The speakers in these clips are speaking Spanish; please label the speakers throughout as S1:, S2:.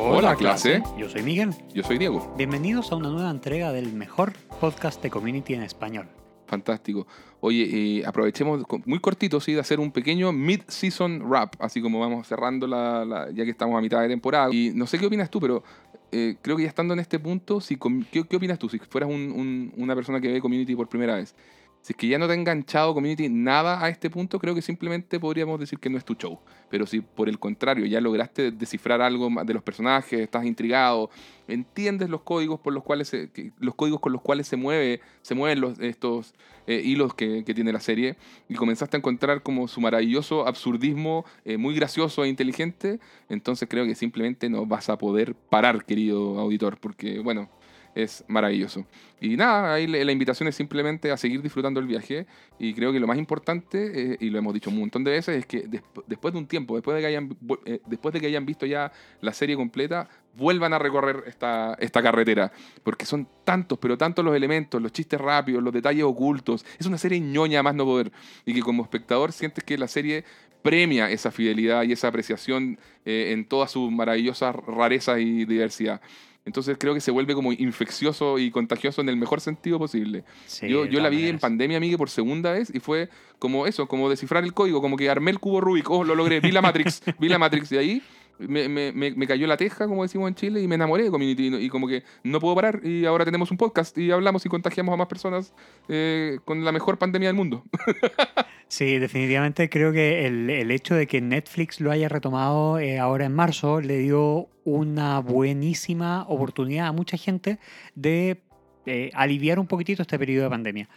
S1: la clase.
S2: Yo soy Miguel.
S1: Yo soy Diego.
S2: Bienvenidos a una nueva entrega del mejor podcast de community en español.
S1: Fantástico. Oye, eh, aprovechemos muy cortito, sí, de hacer un pequeño mid-season wrap, así como vamos cerrando la, ya que estamos a mitad de temporada. Y no sé qué opinas tú, pero eh, creo que ya estando en este punto, si, ¿qué, ¿qué, opinas tú si fueras una persona que ve community por primera vez? Si es que ya no te ha enganchado Community nada a este punto, creo que simplemente podríamos decir que no es tu show. Pero si por el contrario ya lograste descifrar algo de los personajes, estás intrigado, entiendes los códigos por los cuales se, los códigos con los cuales se mueve, se mueven los, estos eh, hilos que, tiene la serie, y comenzaste a encontrar como su maravilloso absurdismo eh, muy gracioso e inteligente, entonces creo que simplemente no vas a poder parar, querido auditor, porque bueno, es maravilloso. Y nada, ahí la invitación es simplemente a seguir disfrutando el viaje. Y creo que lo más importante, eh, y lo hemos dicho un montón de veces, es que después de un tiempo, después de, que hayan, eh, después de que hayan visto ya la serie completa, vuelvan a recorrer esta, esta carretera. Porque son tantos, pero tantos los elementos, los chistes rápidos, los detalles ocultos. Es una serie ñoña más no poder. Y que como espectador sientes que la serie premia esa fidelidad y esa apreciación eh, en todas sus maravillosas rarezas y diversidad. Entonces creo que se vuelve como infeccioso y contagioso en el mejor sentido posible. yo yo la vi en pandemia, amiga, por segunda vez y fue como eso, como descifrar el código, como que armé el cubo Rubik, oh, lo logré, vi la Matrix, vi la Matrix y ahí me, me, me, cayó la teja, como decimos en Chile, y me enamoré de Community. Y, como que no puedo parar. Y ahora tenemos un podcast y hablamos y contagiamos a más personas eh, con la mejor pandemia del mundo.
S2: sí, definitivamente creo que el, el, hecho de que Netflix lo haya retomado eh, ahora en marzo le dio una buenísima oportunidad a mucha gente de eh, aliviar un poquitito este periodo de pandemia.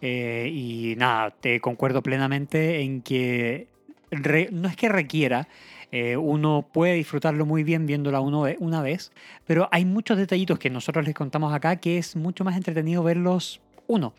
S2: y nada, te concuerdo plenamente en que no es que requiera, eh, uno puede disfrutarlo muy bien viéndola uno, una vez, pero hay muchos detallitos que nosotros les contamos acá que es mucho más entretenido verlos uno.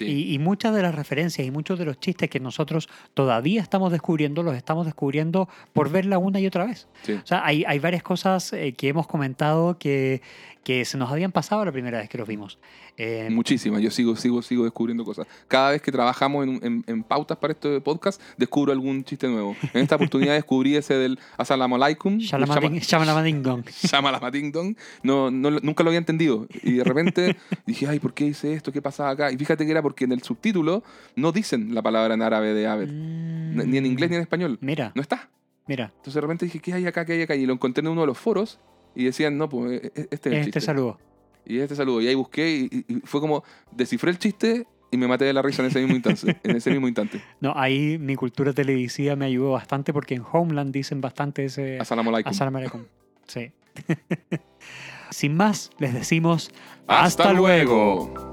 S2: Y, muchas de las referencias y muchos de los chistes que nosotros todavía estamos descubriendo, los estamos descubriendo por verla una y otra vez. O sea, hay, hay varias cosas eh, que hemos comentado que, que se nos habían pasado la primera vez que los vimos.
S1: Eh, Muchísimas, yo sigo, sigo, sigo descubriendo cosas. Cada vez que trabajamos en, en, pautas para este podcast, descubro algún chiste nuevo. En esta oportunidad descubrí ese del Assalamu alaikum.
S2: Shamalamadingdong.
S1: Shamalamadingdong. No, no, nunca lo había entendido. Y de repente dije, ay, ¿por qué hice esto? ¿Qué pasaba acá? Y fíjate que era porque en el subtítulo no dicen la palabra en árabe de Aver. Mm. Ni en inglés ni en español.
S2: Mira.
S1: No está.
S2: Mira.
S1: Entonces de repente dije, ¿qué hay acá? ¿Qué hay acá? Y lo encontré en uno de los foros y decían, no, pues e, e, este es el
S2: Este saludo.
S1: Y este saludo. Y ahí busqué y, fue como, descifré el chiste y me maté de la risa en ese mismo instante. en ese mismo instante.
S2: No, ahí mi cultura televisiva me ayudó bastante porque en Homeland dicen bastante ese...
S1: Assalamu alaikum.
S2: alaikum. Sí. Sin más, les decimos...
S1: ¡Hasta, luego.